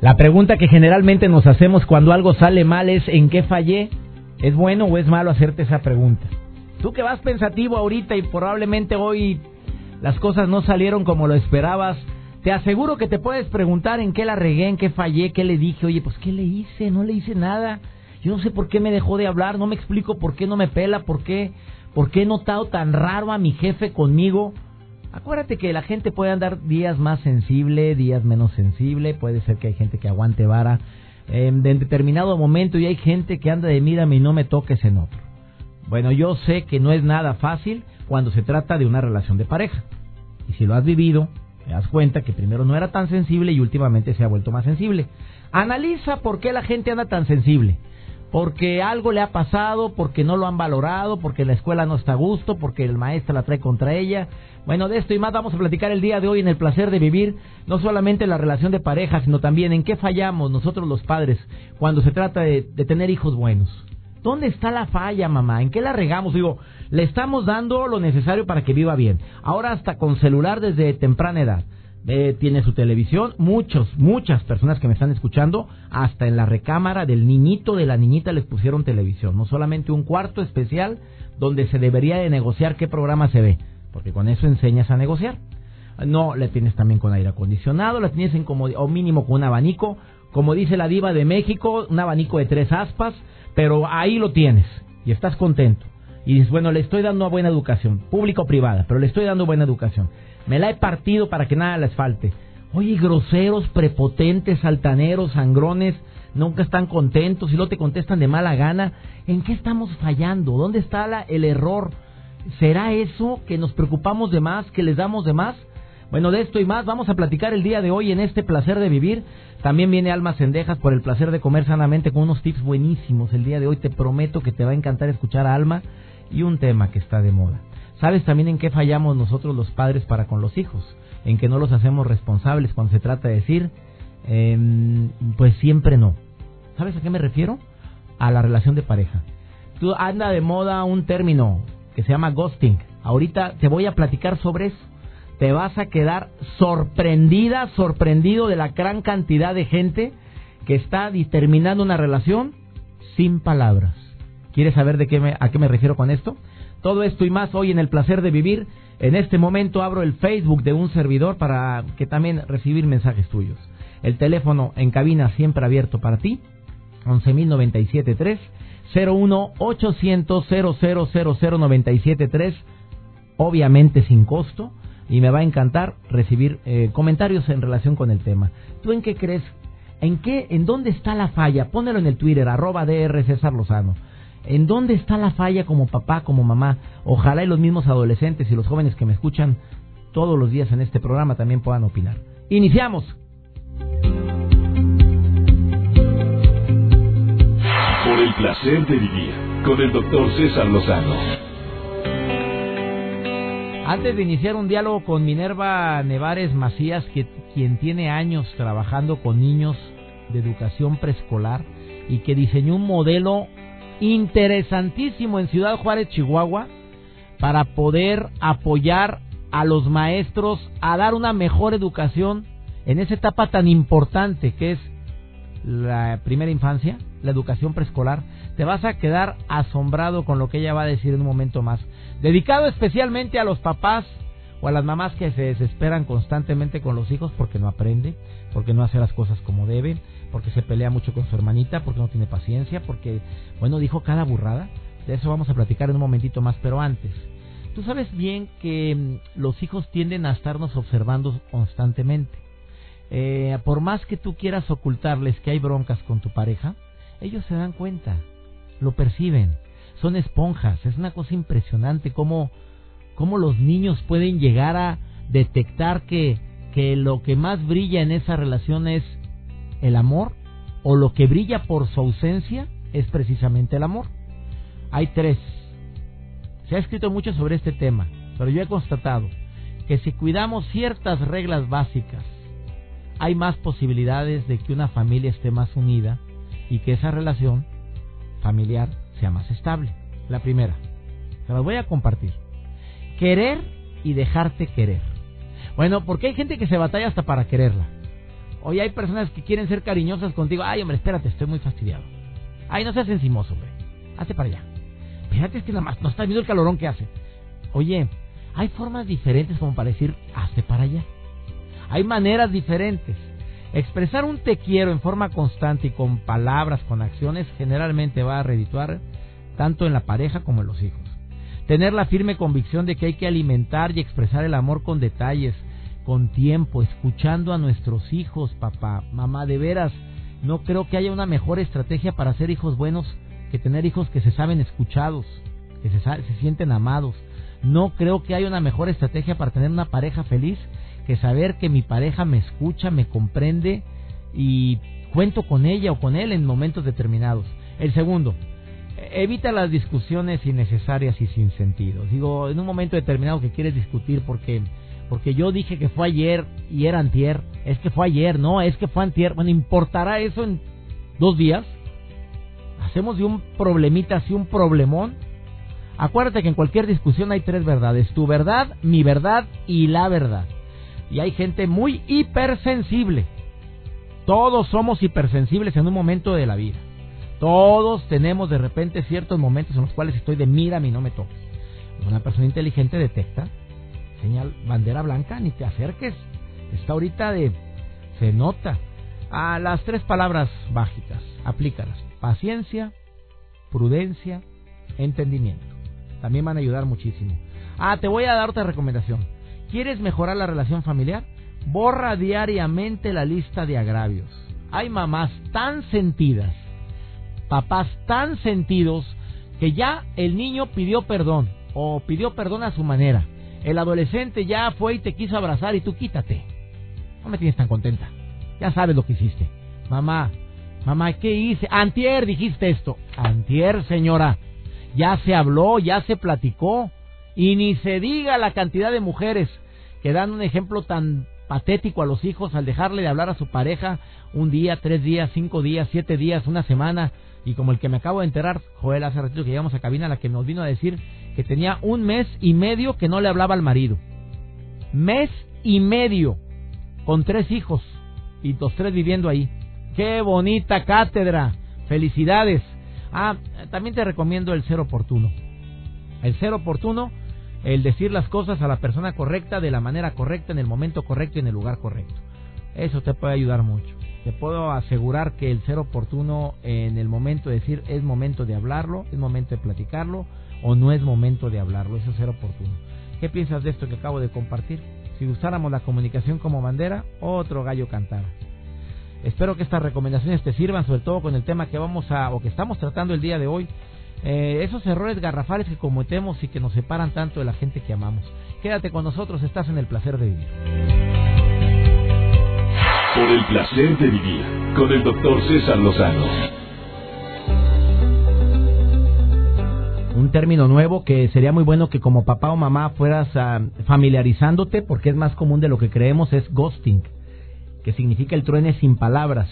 La pregunta que generalmente nos hacemos cuando algo sale mal es ¿en qué fallé? ¿Es bueno o es malo hacerte esa pregunta? Tú que vas pensativo ahorita y probablemente hoy las cosas no salieron como lo esperabas, te aseguro que te puedes preguntar en qué la regué, en qué fallé, qué le dije, oye, pues qué le hice, no le hice nada. Yo no sé por qué me dejó de hablar, no me explico por qué no me pela, por qué, por qué he notado tan raro a mi jefe conmigo. Acuérdate que la gente puede andar días más sensible, días menos sensible, puede ser que hay gente que aguante vara en determinado momento y hay gente que anda de mírame y no me toques en otro. Bueno, yo sé que no es nada fácil cuando se trata de una relación de pareja. Y si lo has vivido, te das cuenta que primero no era tan sensible y últimamente se ha vuelto más sensible. Analiza por qué la gente anda tan sensible porque algo le ha pasado, porque no lo han valorado, porque la escuela no está a gusto, porque el maestro la trae contra ella. Bueno, de esto y más vamos a platicar el día de hoy en el placer de vivir, no solamente la relación de pareja, sino también en qué fallamos nosotros los padres cuando se trata de, de tener hijos buenos. ¿Dónde está la falla, mamá? ¿En qué la regamos? Digo, le estamos dando lo necesario para que viva bien. Ahora hasta con celular desde temprana edad tiene su televisión. Muchos, muchas personas que me están escuchando, hasta en la recámara del niñito, de la niñita, les pusieron televisión. No solamente un cuarto especial donde se debería de negociar qué programa se ve, porque con eso enseñas a negociar. No, le tienes también con aire acondicionado, la tienes en como, o mínimo con un abanico, como dice la diva de México, un abanico de tres aspas, pero ahí lo tienes y estás contento. Y dices, bueno, le estoy dando una buena educación, pública o privada, pero le estoy dando buena educación. Me la he partido para que nada les falte. Oye, groseros, prepotentes, altaneros, sangrones, nunca están contentos y no te contestan de mala gana. ¿En qué estamos fallando? ¿Dónde está el error? ¿Será eso que nos preocupamos de más, que les damos de más? Bueno, de esto y más vamos a platicar el día de hoy en este placer de vivir. También viene Almas Cendejas por el placer de comer sanamente con unos tips buenísimos. El día de hoy te prometo que te va a encantar escuchar a Alma y un tema que está de moda. ¿Sabes también en qué fallamos nosotros los padres para con los hijos? En que no los hacemos responsables cuando se trata de decir, em, pues siempre no. ¿Sabes a qué me refiero? A la relación de pareja. Tú anda de moda un término que se llama ghosting. Ahorita te voy a platicar sobre eso. Te vas a quedar sorprendida, sorprendido de la gran cantidad de gente que está determinando una relación sin palabras. ¿Quieres saber de qué a qué me refiero con esto? Todo esto y más hoy en el placer de vivir. En este momento abro el Facebook de un servidor para que también recibir mensajes tuyos. El teléfono en cabina siempre abierto para ti. 11.097.3 01 800 00973 obviamente sin costo y me va a encantar recibir eh, comentarios en relación con el tema. ¿Tú en qué crees? ¿En qué? ¿En dónde está la falla? Pónelo en el Twitter, arroba DR César. ¿En dónde está la falla como papá, como mamá? Ojalá y los mismos adolescentes y los jóvenes que me escuchan todos los días en este programa también puedan opinar. Iniciamos. Por el placer de vivir con el doctor César Lozano. Antes de iniciar un diálogo con Minerva Nevares Macías, que, quien tiene años trabajando con niños de educación preescolar y que diseñó un modelo interesantísimo en Ciudad Juárez, Chihuahua, para poder apoyar a los maestros a dar una mejor educación en esa etapa tan importante que es la primera infancia, la educación preescolar. Te vas a quedar asombrado con lo que ella va a decir en un momento más. Dedicado especialmente a los papás o a las mamás que se desesperan constantemente con los hijos porque no aprende, porque no hace las cosas como debe, porque se pelea mucho con su hermanita, porque no tiene paciencia, porque, bueno, dijo cada burrada. De eso vamos a platicar en un momentito más, pero antes. Tú sabes bien que mm, los hijos tienden a estarnos observando constantemente. Eh, por más que tú quieras ocultarles que hay broncas con tu pareja, ellos se dan cuenta, lo perciben, son esponjas. Es una cosa impresionante cómo, cómo los niños pueden llegar a detectar que que lo que más brilla en esa relación es el amor o lo que brilla por su ausencia es precisamente el amor. Hay tres. Se ha escrito mucho sobre este tema, pero yo he constatado que si cuidamos ciertas reglas básicas, hay más posibilidades de que una familia esté más unida y que esa relación familiar sea más estable. La primera, se las voy a compartir. Querer y dejarte querer. Bueno, porque hay gente que se batalla hasta para quererla. Hoy hay personas que quieren ser cariñosas contigo. Ay, hombre, espérate, estoy muy fastidiado. Ay, no seas encimoso, hombre. Hazte para allá. Espérate, es que nada más no está viendo el calorón que hace. Oye, hay formas diferentes como para decir, hazte para allá. Hay maneras diferentes. Expresar un te quiero en forma constante y con palabras, con acciones, generalmente va a redituar tanto en la pareja como en los hijos. Tener la firme convicción de que hay que alimentar y expresar el amor con detalles, con tiempo, escuchando a nuestros hijos, papá, mamá, de veras, no creo que haya una mejor estrategia para ser hijos buenos que tener hijos que se saben escuchados, que se, se sienten amados. No creo que haya una mejor estrategia para tener una pareja feliz que saber que mi pareja me escucha, me comprende y cuento con ella o con él en momentos determinados. El segundo, evita las discusiones innecesarias y sin sentido. Digo, en un momento determinado que quieres discutir porque porque yo dije que fue ayer y era antier, es que fue ayer, no, es que fue antier. Bueno, ¿importará eso en dos días? Hacemos de un problemita así un problemón. Acuérdate que en cualquier discusión hay tres verdades, tu verdad, mi verdad y la verdad. Y hay gente muy hipersensible. Todos somos hipersensibles en un momento de la vida. Todos tenemos de repente ciertos momentos en los cuales estoy de mira y no me toques. Una persona inteligente detecta, señal bandera blanca, ni te acerques. Está ahorita de se nota. A las tres palabras básicas, aplícalas. Paciencia, prudencia, entendimiento. También van a ayudar muchísimo. Ah, te voy a dar otra recomendación ¿Quieres mejorar la relación familiar? Borra diariamente la lista de agravios. Hay mamás tan sentidas, papás tan sentidos, que ya el niño pidió perdón o pidió perdón a su manera. El adolescente ya fue y te quiso abrazar y tú quítate. No me tienes tan contenta. Ya sabes lo que hiciste. Mamá, mamá, ¿qué hice? Antier dijiste esto. Antier, señora. Ya se habló, ya se platicó. Y ni se diga la cantidad de mujeres que dan un ejemplo tan patético a los hijos al dejarle de hablar a su pareja un día, tres días, cinco días, siete días, una semana. Y como el que me acabo de enterar, Joel, hace ratito que llegamos a cabina, la que nos vino a decir que tenía un mes y medio que no le hablaba al marido. Mes y medio, con tres hijos y los tres viviendo ahí. ¡Qué bonita cátedra! ¡Felicidades! Ah, también te recomiendo el ser oportuno. El ser oportuno el decir las cosas a la persona correcta, de la manera correcta, en el momento correcto y en el lugar correcto. Eso te puede ayudar mucho. Te puedo asegurar que el ser oportuno en el momento de decir es momento de hablarlo, es momento de platicarlo o no es momento de hablarlo, eso es ser oportuno. ¿Qué piensas de esto que acabo de compartir? Si usáramos la comunicación como bandera, otro gallo cantara. Espero que estas recomendaciones te sirvan, sobre todo con el tema que vamos a o que estamos tratando el día de hoy, eh, esos errores garrafales que cometemos y que nos separan tanto de la gente que amamos. Quédate con nosotros, estás en el placer de vivir. Por el placer de vivir, con el doctor César Lozano. Un término nuevo que sería muy bueno que como papá o mamá fueras ah, familiarizándote, porque es más común de lo que creemos, es ghosting, que significa el truene sin palabras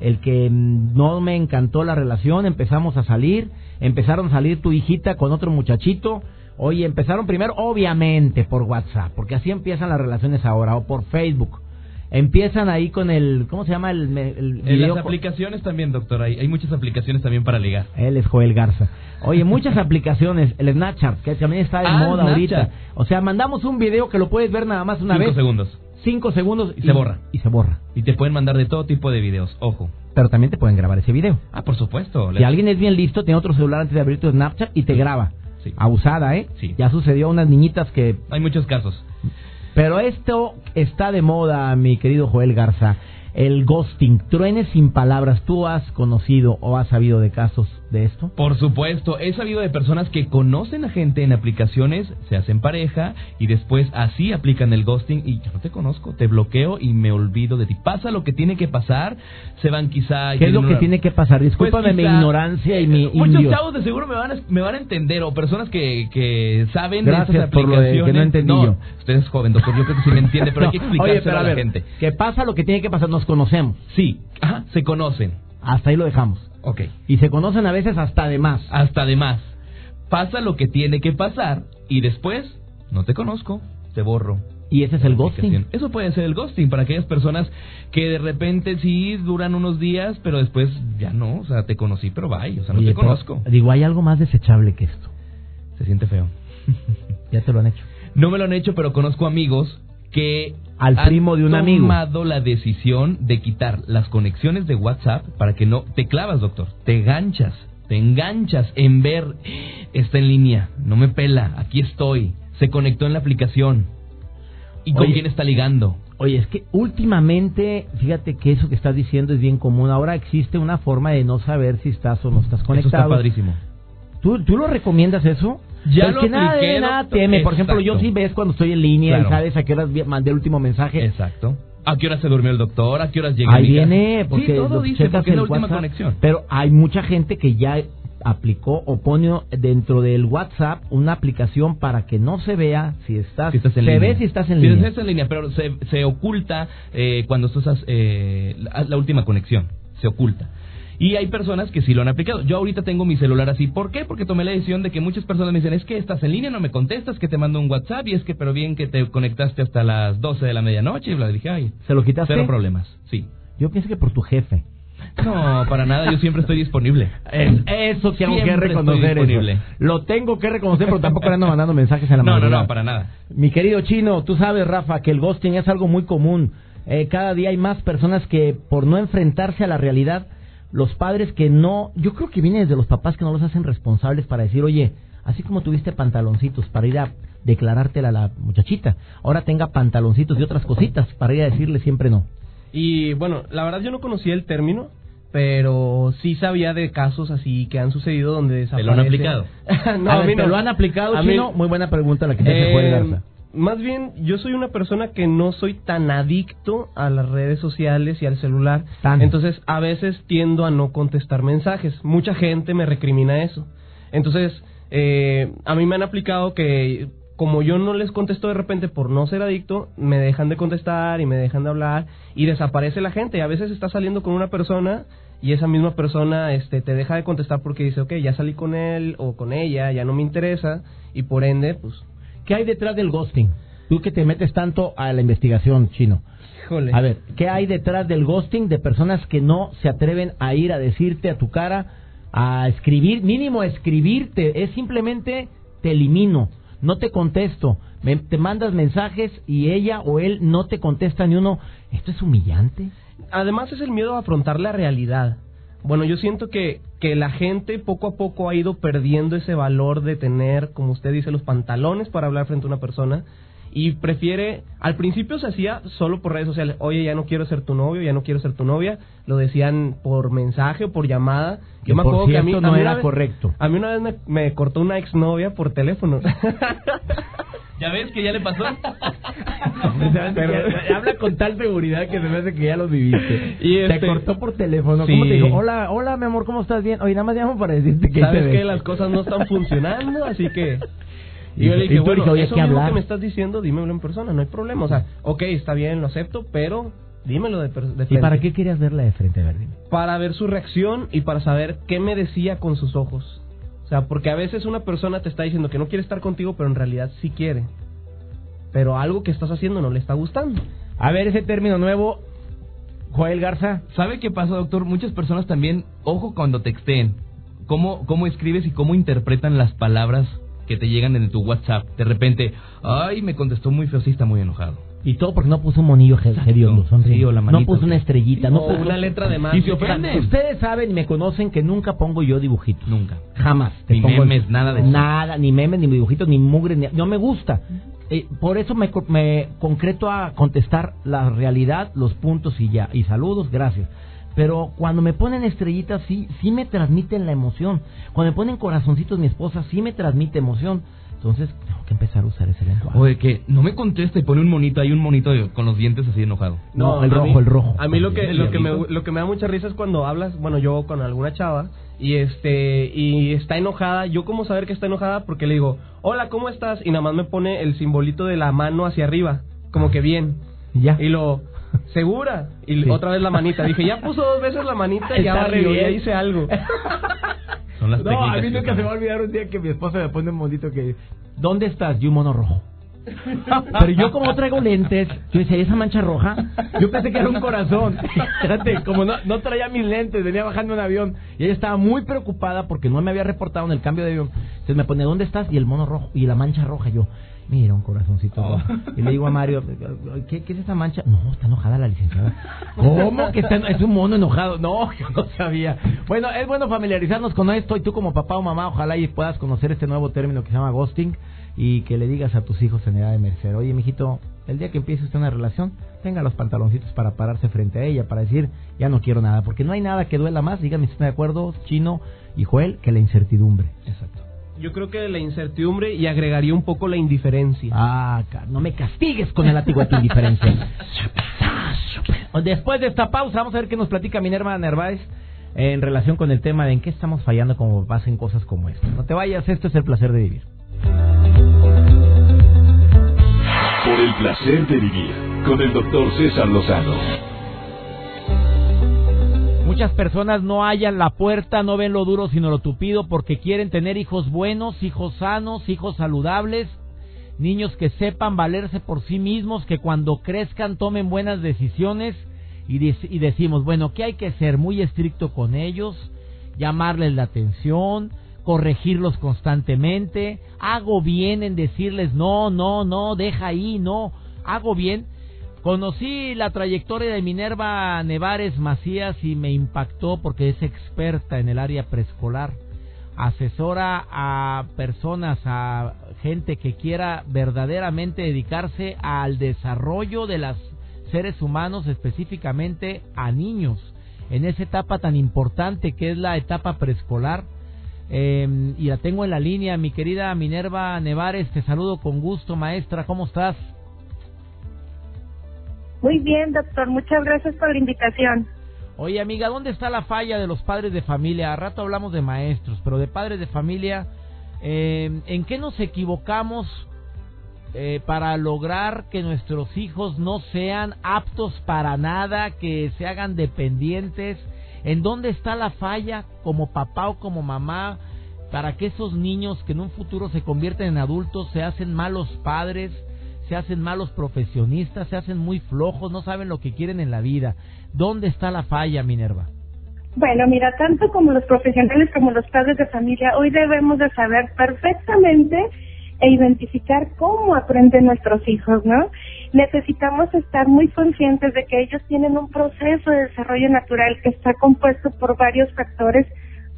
el que mm, no me encantó la relación, empezamos a salir, empezaron a salir tu hijita con otro muchachito, oye, empezaron primero obviamente por WhatsApp, porque así empiezan las relaciones ahora, o por Facebook. Empiezan ahí con el, ¿cómo se llama? El, el En las aplicaciones también, doctor, hay, hay muchas aplicaciones también para ligar. Él es Joel Garza. Oye, muchas aplicaciones, el Snapchat, que también está de Ah, moda ahorita. O sea, mandamos un video que lo puedes ver nada más una Cinco vez. segundos. Cinco segundos. Y se borra. Y se borra. Y te pueden mandar de todo tipo de videos, ojo. Pero también te pueden grabar ese video. Ah, por supuesto. Si alguien es bien listo, tiene otro celular antes de abrir tu Snapchat y te graba. Sí. Abusada, ¿eh? Sí. Ya sucedió a unas niñitas que... Hay muchos casos. Pero esto está de moda, mi querido Joel Garza. el ghosting, truenes sin palabras. ¿Tú has conocido o has sabido de casos de esto? Por supuesto, he sabido de personas que conocen a gente en aplicaciones, se hacen pareja y después así aplican el ghosting y yo no te conozco, te bloqueo y me olvido de ti. Pasa lo que tiene que pasar, se van quizá... ¿Qué es lo que tiene que pasar? Pues Discúlpame mi ignorancia y mi eh, Muchos chavos de seguro me van, a, me van a entender o personas que, que saben Gracias de estas aplicaciones. Por lo que no entendí yo. Usted es joven, doctor, yo creo que sí me entiende, pero hay que explicárselo a, la gente. ¿Qué pasa lo que tiene que pasar? Nos conocemos. Sí, ajá, se conocen. Hasta ahí lo dejamos. Ok. Y se conocen a veces hasta de más. Hasta de más. Pasa lo que tiene que pasar y después, no te conozco, te borro. Y ese es el ghosting. Eso puede ser el ghosting para aquellas personas que de repente sí duran unos días, pero después ya no, o sea, te conocí, pero bye, o sea, no te conozco. Digo, hay algo más desechable que esto. Se siente feo. ya te lo han hecho. No me lo han hecho, pero conozco amigos que al primo de un amigo. tomado la decisión de quitar las conexiones de WhatsApp para que no te clavas, doctor. Te ganchas, te enganchas en ver está en línea, no me pela, aquí estoy. Se conectó en la aplicación. ¿Y con quién está ligando? Oye, es que últimamente, fíjate que eso que estás diciendo es bien común. Ahora existe una forma de no saber si estás o no estás conectado. Eso está padrísimo. ¿Tú, ¿Tú lo recomiendas eso? Ya lo que nada, nada teme. Por ejemplo, yo sí ves cuando estoy en línea y sabes a qué horas mandé el último mensaje. Exacto. ¿A qué hora se durmió el doctor? ¿A qué horas llega Ahí viene, porque sí, todo dice, porque es la última conexión. Pero hay mucha gente que ya aplicó o pone dentro del WhatsApp una aplicación para que no se vea si estás, en se línea. ve si estás en línea. Si estás en línea, pero se, se oculta eh, cuando estás eh, la última conexión, se oculta. Y hay personas que sí lo han aplicado. Yo ahorita tengo mi celular así. ¿Por qué? Porque tomé la decisión de que muchas personas me dicen, es que estás en línea, no me contestas, que te mando un WhatsApp y es que, pero bien que te conectaste hasta las 12 de la medianoche. Y bla, dije, ay. ¿Se lo quitaste? Cero problemas, sí. Yo pienso que por tu jefe. No, para nada, yo siempre estoy disponible. eso tengo que reconocer. Eso. Lo tengo que reconocer, pero tampoco le ando mandando mensajes en la No, no, no, para nada. Mi querido chino, tú sabes, Rafa, que el ghosting es algo muy común. Eh, cada día hay más personas que, por no enfrentarse a la realidad, los padres que no, yo creo que viene desde los papás que no los hacen responsables para decir, oye, así como tuviste pantaloncitos para ir a declarártela a la muchachita, ahora tenga pantaloncitos y otras cositas para ir a decirle siempre no. Y bueno, la verdad yo no conocía el término, pero sí sabía de casos así que han sucedido donde desaparece. ¿Te lo han aplicado? no, a, mí no. lo han aplicado, Chino? Muy buena pregunta la que te eh, Garza más bien yo soy una persona que no soy tan adicto a las redes sociales y al celular. Entonces a veces tiendo a no contestar mensajes. Mucha gente me recrimina eso. Entonces eh, a mí me han aplicado que como yo no les contesto de repente por no ser adicto, me dejan de contestar y me dejan de hablar y desaparece la gente. A veces estás saliendo con una persona y esa misma persona este, te deja de contestar porque dice, ok, ya salí con él o con ella, ya no me interesa y por ende, pues ¿Qué hay detrás del ghosting? Tú que te metes tanto a la investigación, chino. Híjole. A ver, ¿qué hay detrás del ghosting de personas que no se atreven a ir a decirte a tu cara, a escribir, mínimo a escribirte? Es simplemente te elimino, no te contesto, te mandas mensajes y ella o él no te contesta ni uno. ¿Esto es humillante? Además es el miedo a afrontar la realidad. Bueno, yo siento que, que la gente poco a poco ha ido perdiendo ese valor de tener, como usted dice, los pantalones para hablar frente a una persona y prefiere, al principio se hacía solo por redes sociales, oye, ya no quiero ser tu novio, ya no quiero ser tu novia, lo decían por mensaje o por llamada. Yo me acuerdo que a mí no era correcto. A mí una vez me, me cortó una exnovia por teléfono. ¿Ya ves que ya le pasó? habla con tal seguridad que se me hace que ya lo viviste. Y Te este, cortó por teléfono. ¿Cómo te dijo? Hola, hola, mi amor, ¿cómo estás? Bien. Oye, nada más llamo para decirte que Sabes que las cosas no están funcionando, así que... Y yo le dije, bueno, eso mismo que me estás diciendo, dímelo en persona, no hay problema. O sea, ok, está bien, lo acepto, pero dímelo de, de frente. ¿Y para qué querías verla de frente, Verdín? Para ver su reacción y para saber qué me decía con sus ojos. O sea, porque a veces una persona te está diciendo que no quiere estar contigo, pero en realidad sí quiere. Pero algo que estás haciendo no le está gustando. A ver, ese término nuevo, Joel Garza. ¿Sabe qué pasa, doctor? Muchas personas también, ojo cuando texten, cómo, cómo escribes y cómo interpretan las palabras que te llegan en tu WhatsApp. De repente, ay, me contestó muy feo, sí está muy enojado. Y todo porque no puso un monillo hediondo, sí, la no puso una estrellita, no puso una letra de más. Y se ofende. Ustedes saben y me conocen que nunca pongo yo dibujitos. Nunca. Jamás. ni memes, nada de Nada, ni memes, ni dibujitos, ni mugre, ni... no me gusta. eh, por eso me, me concreto a contestar la realidad, los puntos y ya. Y saludos, gracias. Pero cuando me ponen estrellitas, sí, sí me transmiten la emoción. Cuando me ponen corazoncitos mi esposa, sí me transmite emoción. Entonces, tengo que empezar a usar ese lenguaje. Oye, que no me contesta y pone un monito, hay un monito con los dientes así enojado. No, el rojo, el rojo. A mí lo que, lo, que me, lo que me da mucha risa es cuando hablas, bueno, yo con alguna chava, y este, y está enojada. Yo, ¿cómo saber que está enojada? Porque le digo, hola, ¿cómo estás? Y nada más me pone el simbolito de la mano hacia arriba, como que bien. Ya. Y lo, ¿segura? Y otra vez la manita. Dije, ya puso dos veces la manita y ya barrió, ya hice algo. Son las No, a mí que nunca se me va a olvidar un día que mi esposa me pone un monito que ¿Dónde estás? Y un mono rojo. Pero yo como traigo lentes, yo decía, ¿y esa mancha roja? Yo pensé que era un corazón. Espérate, como no, no traía mis lentes, venía bajando un avión. Y ella estaba muy preocupada porque no me había reportado en el cambio de avión. Entonces me pone, ¿dónde estás? Y el mono rojo, y la mancha roja. Yo, mira, un corazoncito rojo. Y le digo a Mario, ¿qué, qué es esa mancha? No, está enojada la licenciada. ¿Cómo que está, es un mono enojado? No, yo no sabía. Bueno, es bueno familiarizarnos con esto y tú como papá o mamá, ojalá y puedas conocer este nuevo término que se llama ghosting y que le digas a tus hijos en edad de merced, oye, mijito, el día que empiece usted una relación, tenga los pantaloncitos para pararse frente a ella, para decir, ya no quiero nada, porque no hay nada que duela más, dígame si están de acuerdo, Chino y Joel, que la incertidumbre. Exacto. Yo creo que la incertidumbre y agregaría un poco la indiferencia. Ah, no me castigues con el látigo de tu indiferencia. Después de esta pausa, vamos a ver qué nos platica Minerva Nerváez en relación con el tema de en qué estamos fallando como papás en cosas como esta. No te vayas, esto es el placer de vivir. Por el placer de vivir con el doctor César Lozano. Muchas personas no hallan la puerta, no ven lo duro sino lo tupido porque quieren tener hijos buenos, hijos sanos, hijos saludables, niños que sepan valerse por sí mismos, que cuando crezcan tomen buenas decisiones y, y decimos, bueno, ¿qué hay que ser? Muy estricto con ellos, llamarles la atención, corregirlos constantemente, hago bien en decirles, no, no, no, deja ahí, no, hago bien. Conocí la trayectoria de Minerva Nevares Macías y me impactó porque es experta en el área preescolar. Asesora a personas, a gente que quiera verdaderamente dedicarse al desarrollo de los seres humanos, específicamente a niños, en esa etapa tan importante que es la etapa preescolar. Eh, y la tengo en la línea, mi querida Minerva Nevares, te saludo con gusto, maestra, ¿cómo estás? Muy bien, doctor. Muchas gracias por la invitación. Oye, amiga, ¿dónde está la falla de los padres de familia? A rato hablamos de maestros, pero de padres de familia, eh, ¿en qué nos equivocamos eh, para lograr que nuestros hijos no sean aptos para nada, que se hagan dependientes? ¿En dónde está la falla como papá o como mamá para que esos niños que en un futuro se convierten en adultos se hacen malos padres? Se hacen malos profesionistas, se hacen muy flojos, no saben lo que quieren en la vida. ¿Dónde está la falla, Minerva? Bueno, mira, tanto como los profesionales como los padres de familia, hoy debemos de saber perfectamente e identificar cómo aprenden nuestros hijos, ¿no? Necesitamos estar muy conscientes de que ellos tienen un proceso de desarrollo natural que está compuesto por varios factores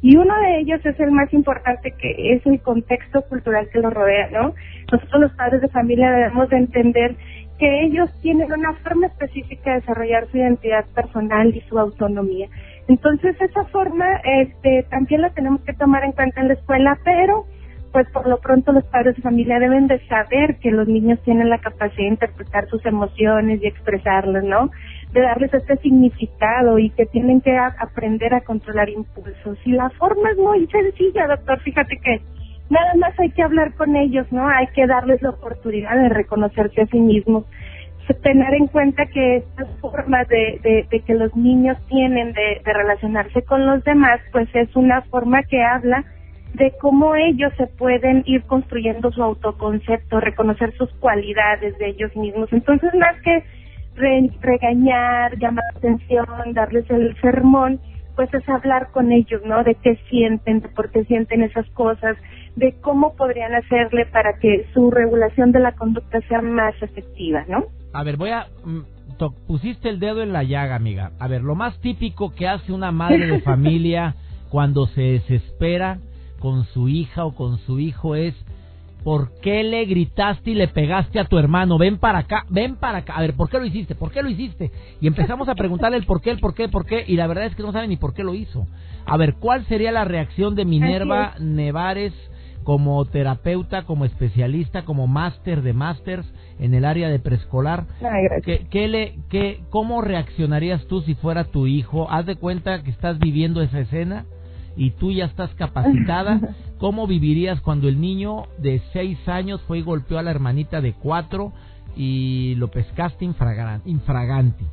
y uno de ellos es el más importante que es el contexto cultural que los rodea, ¿no? Nosotros los padres de familia debemos de entender que ellos tienen una forma específica de desarrollar su identidad personal y su autonomía. Entonces esa forma este también la tenemos que tomar en cuenta en la escuela, pero pues por lo pronto los padres de familia deben de saber que los niños tienen la capacidad de interpretar sus emociones y expresarlas, ¿no? De darles este significado y que tienen que aprender a controlar impulsos. Y la forma es muy sencilla, doctor. Fíjate que nada más hay que hablar con ellos, ¿no? Hay que darles la oportunidad de reconocerse a sí mismos. Tener en cuenta que estas formas de, de, que los niños tienen de relacionarse con los demás, pues es una forma que habla de cómo ellos se pueden ir construyendo su autoconcepto, reconocer sus cualidades de ellos mismos. Entonces, más que re- regañar, llamar la atención, darles el sermón, pues es hablar con ellos, ¿no? De qué sienten, de por qué sienten esas cosas, de cómo podrían hacerle para que su regulación de la conducta sea más efectiva, ¿no? A ver, voy a... mm, pusiste el dedo en la llaga, amiga. A ver, lo más típico que hace una madre de familia cuando se desespera con su hija o con su hijo es ¿por qué le gritaste y le pegaste a tu hermano? Ven para acá, ven para acá. A ver, ¿por qué lo hiciste? ¿Por qué lo hiciste? Y empezamos a preguntarle el por qué, el por qué, el por qué. Y la verdad es que no sabe ni por qué lo hizo. A ver, ¿cuál sería la reacción de Minerva Nevares como terapeuta, como especialista, como máster de másters en el área de preescolar? ¿Qué, le, qué, ¿Cómo reaccionarías tú si fuera tu hijo? Haz de cuenta que estás viviendo esa escena y tú ya estás capacitada, ¿cómo vivirías cuando el niño de seis años fue y golpeó a la hermanita de cuatro y lo pescaste infraganti?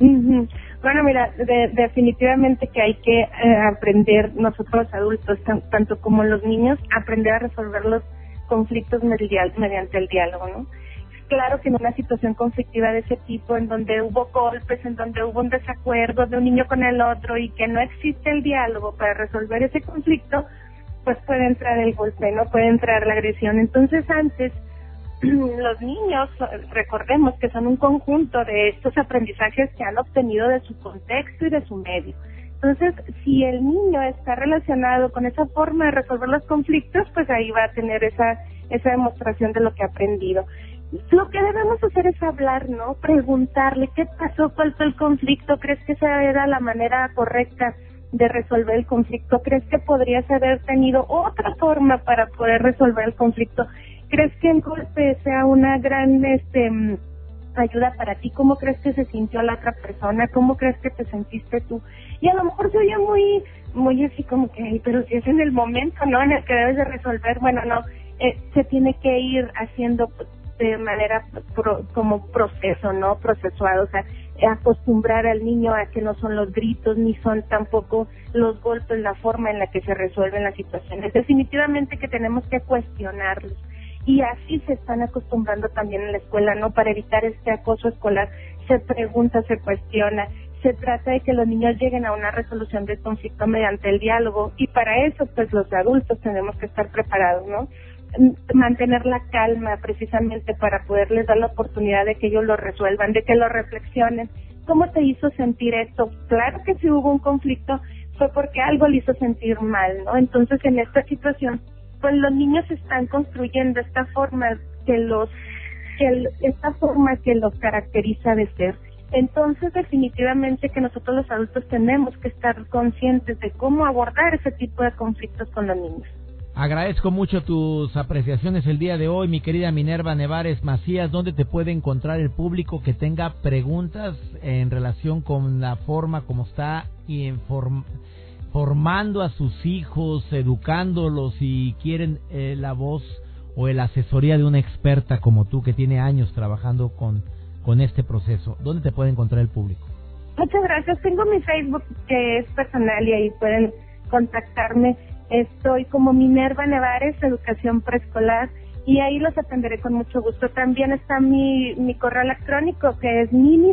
Bueno, mira, definitivamente que hay que eh, aprender nosotros los adultos, tanto como los niños, aprender a resolver los conflictos mediante el diálogo, ¿no? Claro que en una situación conflictiva de ese tipo, en donde hubo golpes, en donde hubo un desacuerdo de un niño con el otro y que no existe el diálogo para resolver ese conflicto, pues puede entrar el golpe, ¿no? Puede entrar la agresión. Entonces antes, los niños, recordemos que son un conjunto de estos aprendizajes que han obtenido de su contexto y de su medio. Entonces, si el niño está relacionado con esa forma de resolver los conflictos, pues ahí va a tener esa, esa demostración de lo que ha aprendido lo que debemos hacer es hablar, ¿no? Preguntarle qué pasó, cuál fue el conflicto, ¿crees que esa era la manera correcta de resolver el conflicto? ¿Crees que podrías haber tenido otra forma para poder resolver el conflicto? ¿Crees que el golpe sea una gran este ayuda para ti? ¿Cómo crees que se sintió la otra persona? ¿Cómo crees que te sentiste tú? Y a lo mejor se oye muy muy así como que, pero si es en el momento, ¿no? En el que debes de resolver, bueno, no, eh, se tiene que ir haciendo de manera como proceso, ¿no? Procesuado, o sea, acostumbrar al niño a que no son los gritos ni son tampoco los golpes la forma en la que se resuelven las situaciones. Definitivamente que tenemos que cuestionarlos y así se están acostumbrando también en la escuela, ¿no? Para evitar este acoso escolar se pregunta, se cuestiona, se trata de que los niños lleguen a una resolución del conflicto mediante el diálogo y para eso pues los adultos tenemos que estar preparados, ¿no? Mantener la calma precisamente para poderles dar la oportunidad de que ellos lo resuelvan, de que lo reflexionen. ¿Cómo te hizo sentir esto? Claro que si hubo un conflicto fue porque algo le hizo sentir mal, ¿no? Entonces en esta situación, pues los niños están construyendo esta forma que los, que esta forma que los caracteriza de ser. Entonces definitivamente que nosotros los adultos tenemos que estar conscientes de cómo abordar ese tipo de conflictos con los niños. Agradezco mucho tus apreciaciones el día de hoy, mi querida Minerva Nevares Macías. ¿Dónde te puede encontrar el público que tenga preguntas en relación con la forma como está formando a sus hijos, educándolos y quieren eh, la voz o la asesoría de una experta como tú que tiene años trabajando con, con este proceso? ¿Dónde te puede encontrar el público? Muchas gracias. Tengo mi Facebook que es personal y ahí pueden contactarme Estoy como Minerva Nevares, Educación Preescolar, y ahí los atenderé con mucho gusto. También está mi, mi correo electrónico que es mini,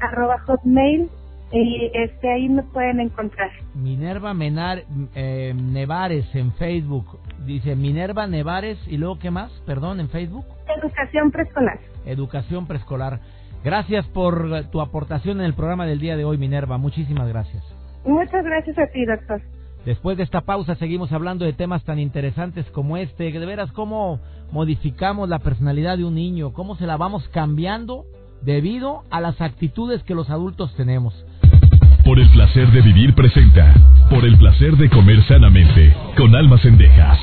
arroba hotmail, y este, ahí me pueden encontrar. Minerva Menar, eh, Nevares en Facebook. Dice Minerva Nevares y luego qué más, perdón, en Facebook. Educación Preescolar. Educación Preescolar. Gracias por tu aportación en el programa del día de hoy, Minerva. Muchísimas gracias. Muchas gracias a ti, doctor. Después de esta pausa seguimos hablando de temas tan interesantes como este, de veras cómo modificamos la personalidad de un niño, cómo se la vamos cambiando debido a las actitudes que los adultos tenemos. Por el placer de vivir presenta, por el placer de comer sanamente, con almas endejas.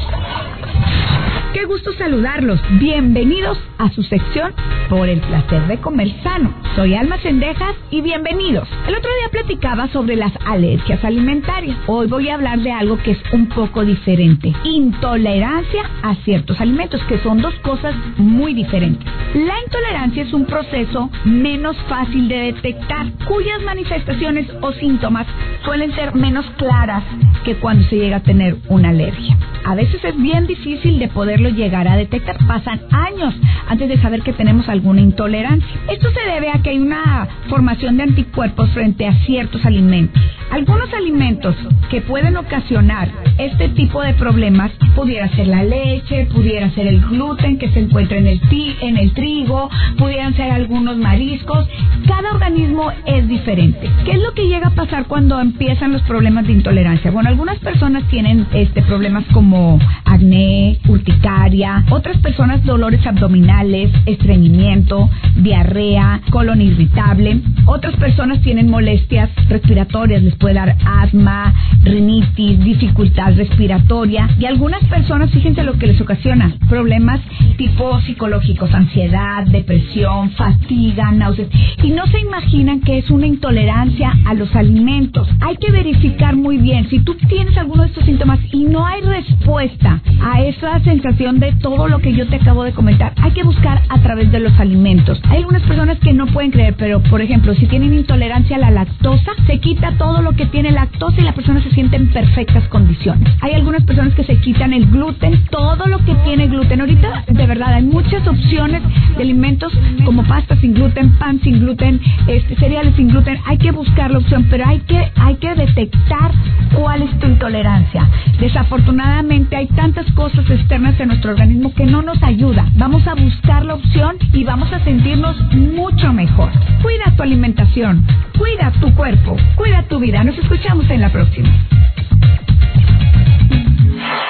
Qué gusto saludarlos. Bienvenidos a su sección Por el placer de comer sano. Soy Alma Cendejas y bienvenidos. El otro día platicaba sobre las alergias alimentarias. Hoy voy a hablar de algo que es un poco diferente. Intolerancia a ciertos alimentos, que son dos cosas muy diferentes. La intolerancia es un proceso menos fácil de detectar, cuyas manifestaciones o síntomas suelen ser menos claras que cuando se llega a tener una alergia. A veces es bien difícil de poderlo llegar a detectar. Pasan años antes de saber que tenemos alguna intolerancia. Esto se debe a que hay una formación de anticuerpos frente a ciertos alimentos. Algunos alimentos que pueden ocasionar este tipo de problemas pudiera ser la leche, pudiera ser el gluten que se encuentra en el, en el trigo, pudieran ser algunos mariscos. Cada organismo es diferente. ¿Qué es lo que llega a pasar cuando empiezan los problemas de intolerancia? Bueno, Algunas personas tienen este problemas como acné, urticaria, otras personas dolores abdominales, estreñimiento, diarrea, colon irritable, otras personas tienen molestias respiratorias, les puede dar asma, rinitis, dificultad respiratoria. Y algunas personas, fíjense lo que les ocasiona, problemas tipo psicológicos, ansiedad, depresión, fatiga, náuseas. Y no se imaginan que es una intolerancia a los alimentos. Hay que verificar muy bien si tú tienes alguno de estos síntomas y no hay respuesta a esa sensación de todo lo que yo te acabo de comentar, hay que buscar a través de los alimentos. Hay algunas personas que no pueden creer, pero por ejemplo, si tienen intolerancia a la lactosa, se quita todo lo que tiene lactosa y la persona se siente en perfectas condiciones. Hay algunas personas que se quitan el gluten, todo lo que tiene gluten. Ahorita, de verdad, hay muchas opciones de alimentos como pasta sin gluten, pan sin gluten, este, cereales sin gluten. Hay que buscar la opción, pero hay que, hay que detectar cuál tu intolerancia. Desafortunadamente hay tantas cosas externas en nuestro organismo que no nos ayuda. Vamos a buscar la opción y vamos a sentirnos mucho mejor. Cuida tu alimentación, cuida tu cuerpo, cuida tu vida. Nos escuchamos en la próxima.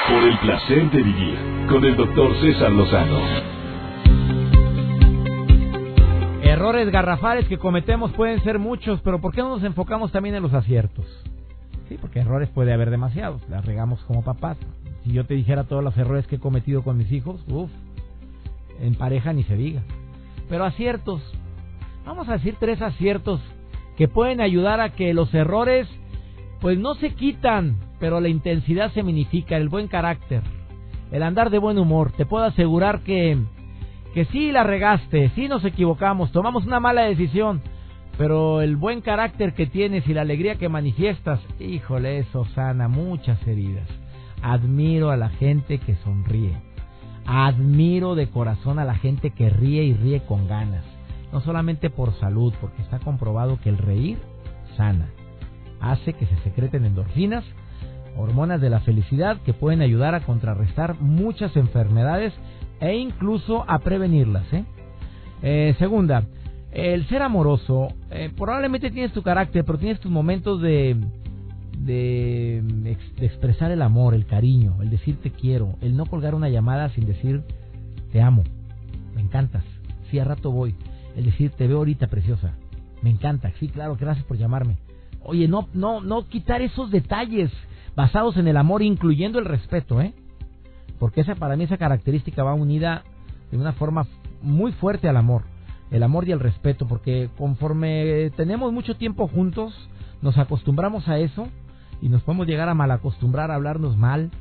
Por el placer de vivir con el doctor César Lozano. Errores garrafales que cometemos pueden ser muchos, pero ¿por qué no nos enfocamos también en los aciertos? Sí, porque errores puede haber demasiados, las regamos como papás. Si yo te dijera todos los errores que he cometido con mis hijos, uff, en pareja ni se diga. Pero aciertos, vamos a decir tres aciertos que pueden ayudar a que los errores pues no se quitan, pero la intensidad se minifica, el buen carácter, el andar de buen humor. Te puedo asegurar que, que sí la regaste, sí nos equivocamos, tomamos una mala decisión, pero el buen carácter que tienes y la alegría que manifiestas, híjole, eso sana muchas heridas. Admiro a la gente que sonríe. Admiro de corazón a la gente que ríe y ríe con ganas. No solamente por salud, porque está comprobado que el reír sana hace que se secreten endorfinas, hormonas de la felicidad que pueden ayudar a contrarrestar muchas enfermedades e incluso a prevenirlas. ¿eh? Eh, segunda, el ser amoroso, eh, probablemente tienes tu carácter, pero tienes tus momentos de, de, expresar el amor, el cariño, el decir te quiero, el no colgar una llamada sin decir te amo, me encantas, sí, a rato voy, el decir te veo ahorita preciosa, me encanta, sí, claro, gracias por llamarme. Oye, no, no, no quitar esos detalles basados en el amor, incluyendo el respeto, ¿eh? Porque esa, para mí esa característica va unida de una forma muy fuerte al amor, el amor y el respeto, porque conforme tenemos mucho tiempo juntos, nos acostumbramos a eso y nos podemos llegar a malacostumbrar a hablarnos mal,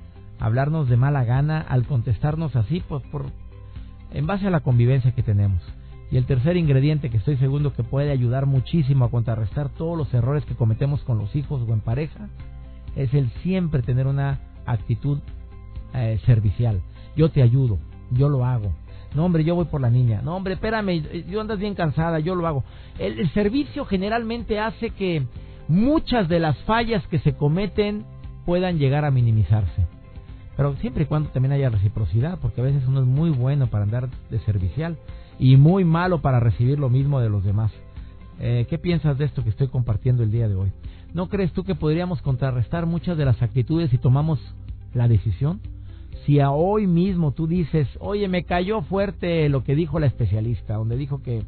a hablarnos de mala gana, al contestarnos así, pues por en base a la convivencia que tenemos. Y el tercer ingrediente que estoy seguro que puede ayudar muchísimo a contrarrestar todos los errores que cometemos con los hijos o en pareja es el siempre tener una actitud eh, servicial. Yo te ayudo, yo lo hago. No, hombre, yo voy por la niña. No, hombre, espérame, yo andas bien cansada, yo lo hago. El, servicio generalmente hace que muchas de las fallas que se cometen puedan llegar a minimizarse. Pero siempre y cuando también haya reciprocidad, porque a veces uno es muy bueno para andar de servicial y muy malo para recibir lo mismo de los demás. Eh, ¿Qué piensas de esto que estoy compartiendo el día de hoy? ¿No crees tú que podríamos contrarrestar muchas de las actitudes si tomamos la decisión? Si a hoy mismo tú dices, oye, me cayó fuerte lo que dijo la especialista, donde dijo que,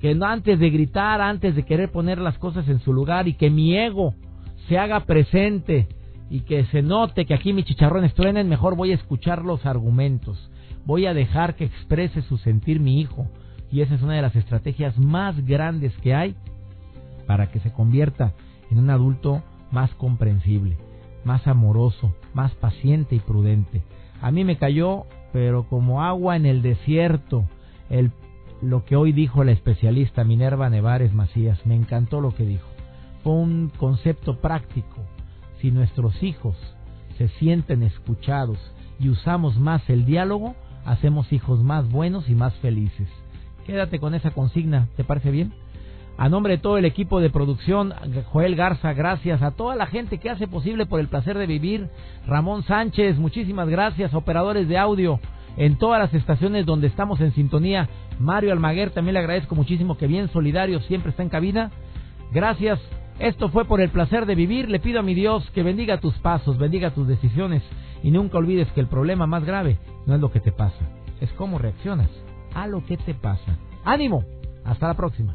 que antes de gritar, antes de querer poner las cosas en su lugar y que mi ego se haga presente y que se note que aquí mis chicharrones truenen, mejor voy a escuchar los argumentos voy a dejar que exprese su sentir mi hijo. Y esa es una de las estrategias más grandes que hay para que se convierta en un adulto más comprensible, más amoroso, más paciente y prudente. A mí me cayó, pero como agua en el desierto, el, lo que hoy dijo la especialista Minerva Nevares Macías. Me encantó lo que dijo. Fue un concepto práctico. Si nuestros hijos se sienten escuchados y usamos más el diálogo, hacemos hijos más buenos y más felices. Quédate con esa consigna, ¿te parece bien? A nombre de todo el equipo de producción, Joel Garza, gracias a toda la gente que hace posible por el placer de vivir. Ramón Sánchez, muchísimas gracias. Operadores de audio en todas las estaciones donde estamos en sintonía. Mario Almaguer, también le agradezco muchísimo que bien solidario siempre está en cabina. Gracias Esto fue por el placer de vivir. Le pido a mi Dios que bendiga tus pasos, bendiga tus decisiones y nunca olvides que el problema más grave no es lo que te pasa, es cómo reaccionas a lo que te pasa. ¡Ánimo! Hasta la próxima.